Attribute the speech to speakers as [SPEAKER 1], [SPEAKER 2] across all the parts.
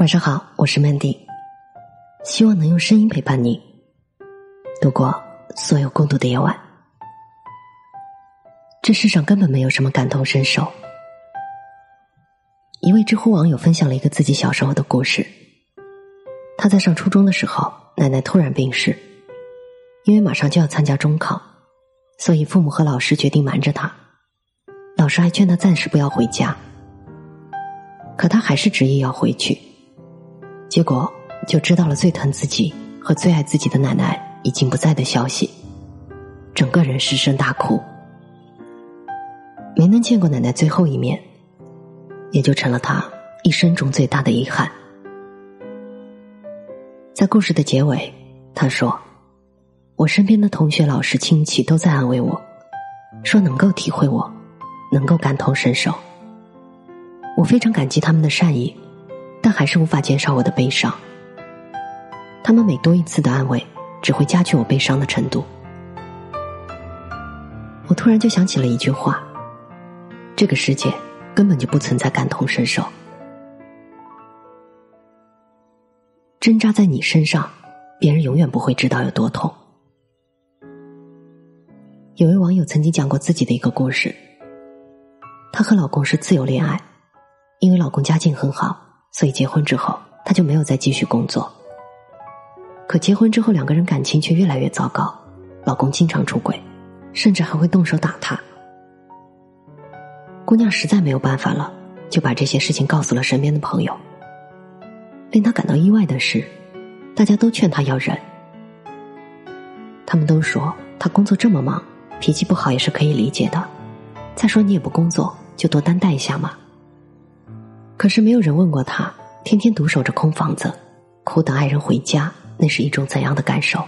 [SPEAKER 1] 晚上好，我是 Mandy，希望能用声音陪伴你度过所有孤独的夜晚。这世上根本没有什么感同身受。一位知乎网友分享了一个自己小时候的故事。他在上初中的时候，奶奶突然病逝，因为马上就要参加中考，所以父母和老师决定瞒着他。老师还劝他暂时不要回家，可他还是执意要回去。结果就知道了最疼自己和最爱自己的奶奶已经不在的消息，整个人失声大哭，没能见过奶奶最后一面，也就成了他一生中最大的遗憾。在故事的结尾，他说：“我身边的同学、老师、亲戚都在安慰我，说能够体会我，能够感同身受。我非常感激他们的善意。”但还是无法减少我的悲伤。他们每多一次的安慰，只会加剧我悲伤的程度。我突然就想起了一句话：这个世界根本就不存在感同身受。针扎在你身上，别人永远不会知道有多痛。有位网友曾经讲过自己的一个故事：她和老公是自由恋爱，因为老公家境很好。所以结婚之后，她就没有再继续工作。可结婚之后，两个人感情却越来越糟糕，老公经常出轨，甚至还会动手打她。姑娘实在没有办法了，就把这些事情告诉了身边的朋友。令她感到意外的是，大家都劝她要忍。他们都说她工作这么忙，脾气不好也是可以理解的。再说你也不工作，就多担待一下嘛。可是没有人问过他，天天独守着空房子，苦等爱人回家，那是一种怎样的感受？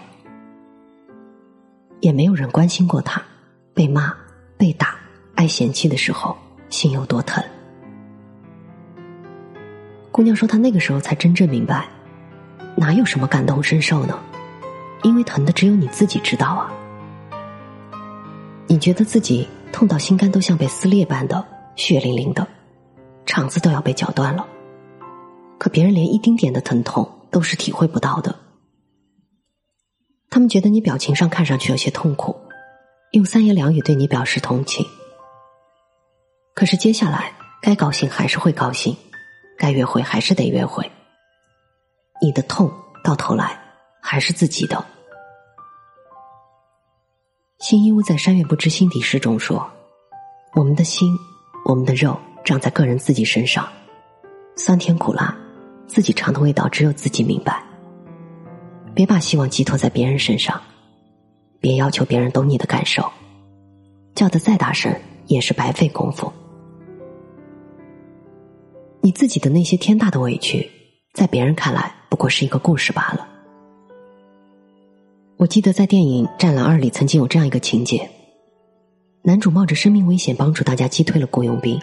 [SPEAKER 1] 也没有人关心过他，被骂、被打、挨嫌弃的时候，心有多疼。姑娘说，她那个时候才真正明白，哪有什么感同身受呢？因为疼的只有你自己知道啊。你觉得自己痛到心肝都像被撕裂般的血淋淋的。肠子都要被绞断了，可别人连一丁点的疼痛都是体会不到的。他们觉得你表情上看上去有些痛苦，用三言两语对你表示同情。可是接下来该高兴还是会高兴，该约会还是得约会。你的痛到头来还是自己的。新一屋在《山月不知心底事》中说：“我们的心，我们的肉。”长在个人自己身上，酸甜苦辣，自己尝的味道只有自己明白。别把希望寄托在别人身上，别要求别人懂你的感受，叫的再大声也是白费功夫。你自己的那些天大的委屈，在别人看来不过是一个故事罢了。我记得在电影《战狼二》里曾经有这样一个情节：男主冒着生命危险帮助大家击退了雇佣兵。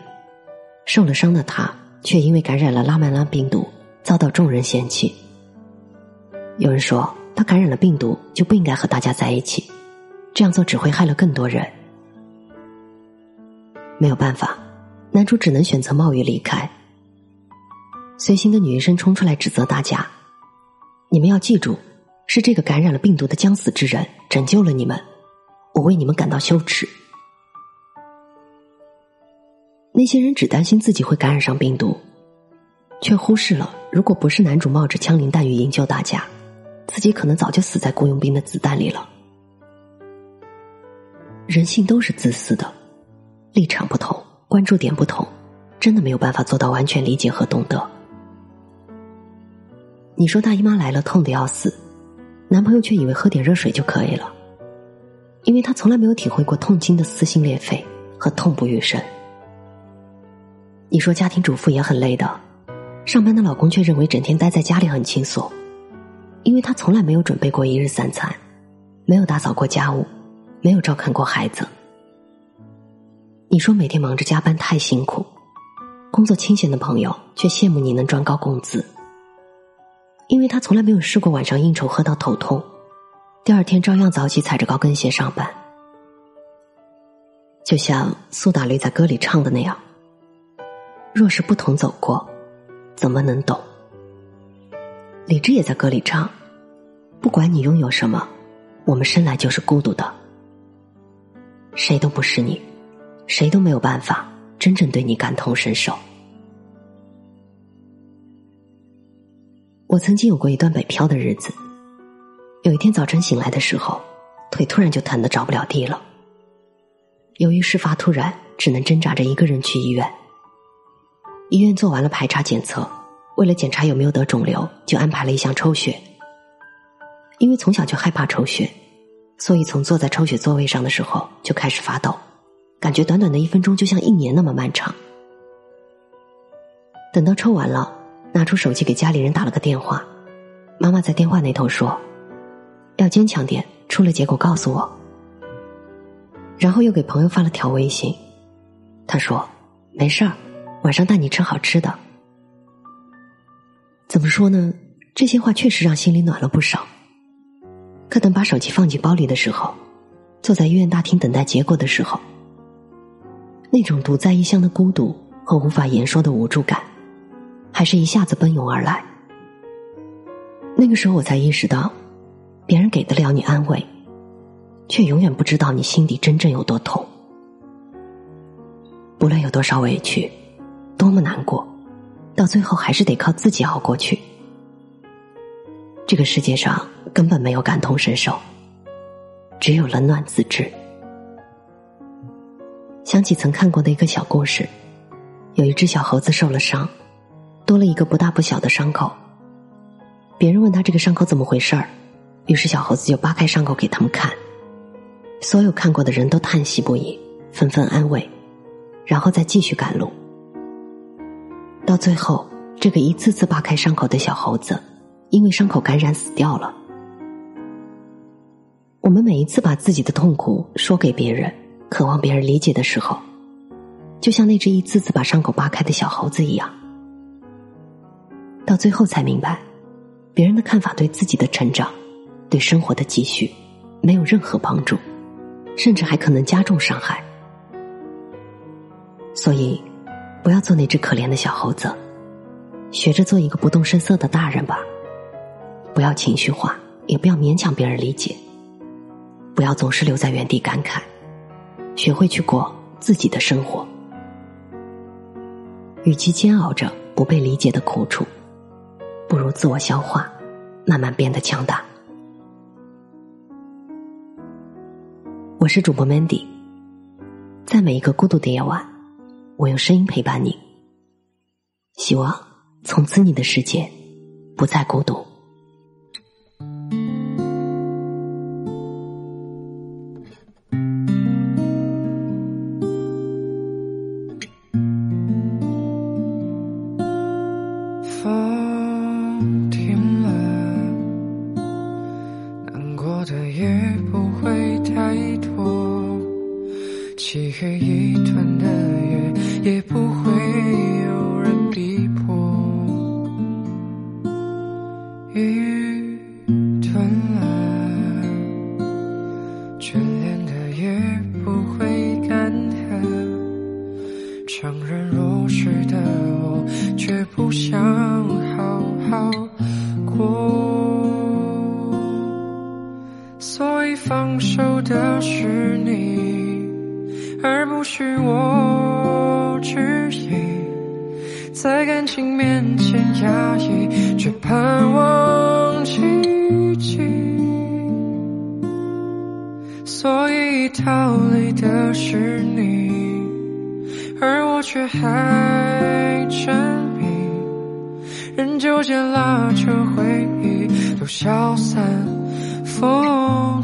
[SPEAKER 1] 受了伤的他，却因为感染了拉曼拉病毒，遭到众人嫌弃。有人说，他感染了病毒就不应该和大家在一起，这样做只会害了更多人。没有办法，男主只能选择冒雨离开。随行的女医生冲出来指责大家：“你们要记住，是这个感染了病毒的将死之人拯救了你们，我为你们感到羞耻。”那些人只担心自己会感染上病毒，却忽视了，如果不是男主冒着枪林弹雨营救大家，自己可能早就死在雇佣兵的子弹里了。人性都是自私的，立场不同，关注点不同，真的没有办法做到完全理解和懂得。你说大姨妈来了，痛的要死，男朋友却以为喝点热水就可以了，因为他从来没有体会过痛经的撕心裂肺和痛不欲生。你说家庭主妇也很累的，上班的老公却认为整天待在家里很轻松，因为他从来没有准备过一日三餐，没有打扫过家务，没有照看过孩子。你说每天忙着加班太辛苦，工作清闲的朋友却羡慕你能赚高工资，因为他从来没有试过晚上应酬喝到头痛，第二天照样早起踩着高跟鞋上班。就像苏打绿在歌里唱的那样。若是不同走过，怎么能懂？李志也在歌里唱：“不管你拥有什么，我们生来就是孤独的，谁都不是你，谁都没有办法真正对你感同身受。”我曾经有过一段北漂的日子，有一天早晨醒来的时候，腿突然就疼得着不了地了。由于事发突然，只能挣扎着一个人去医院。医院做完了排查检测，为了检查有没有得肿瘤，就安排了一项抽血。因为从小就害怕抽血，所以从坐在抽血座位上的时候就开始发抖，感觉短短的一分钟就像一年那么漫长。等到抽完了，拿出手机给家里人打了个电话，妈妈在电话那头说：“要坚强点，出了结果告诉我。”然后又给朋友发了条微信，他说：“没事儿，晚上带你吃好吃的。”怎么说呢？这些话确实让心里暖了不少。可等把手机放进包里的时候，坐在医院大厅等待结果的时候，那种独在异乡的孤独和无法言说的无助感，还是一下子奔涌而来。那个时候我才意识到，别人给得了你安慰。却永远不知道你心底真正有多痛。不论有多少委屈，多么难过，到最后还是得靠自己熬过去。这个世界上根本没有感同身受，只有冷暖自知。想起曾看过的一个小故事，有一只小猴子受了伤，多了一个不大不小的伤口。别人问他这个伤口怎么回事儿，于是小猴子就扒开伤口给他们看。所有看过的人都叹息不已，纷纷安慰，然后再继续赶路。到最后，这个一次次扒开伤口的小猴子，因为伤口感染死掉了。我们每一次把自己的痛苦说给别人，渴望别人理解的时候，就像那只一次次把伤口扒开的小猴子一样，到最后才明白，别人的看法对自己的成长，对生活的继续，没有任何帮助。甚至还可能加重伤害，所以不要做那只可怜的小猴子，学着做一个不动声色的大人吧。不要情绪化，也不要勉强别人理解，不要总是留在原地感慨，学会去过自己的生活。与其煎熬着不被理解的苦楚，不如自我消化，慢慢变得强大。我是主播 Mandy，在每一个孤独的夜晚，我用声音陪伴你。希望从此你的世界不再孤独。
[SPEAKER 2] 所以放手的是你。而不是我质疑，在感情面前压抑，却盼望奇迹。所以逃离的是你，而我却还沉迷，任纠结拉扯回忆都消散风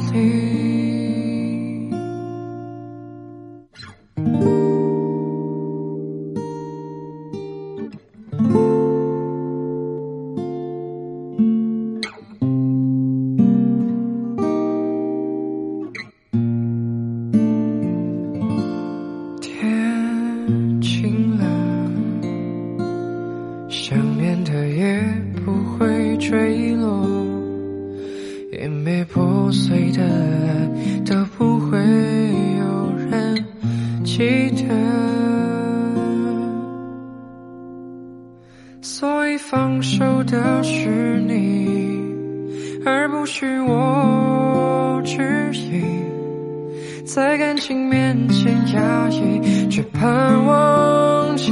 [SPEAKER 2] 奇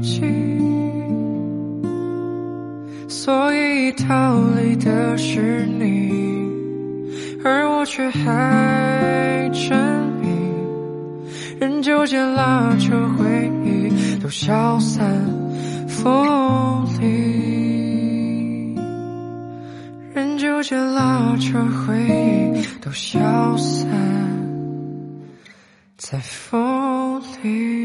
[SPEAKER 2] 迹。所以逃离的是你，而我却还沉迷，任纠结拉扯回忆都消散。风里，任纠结拉扯回忆都消散在风里。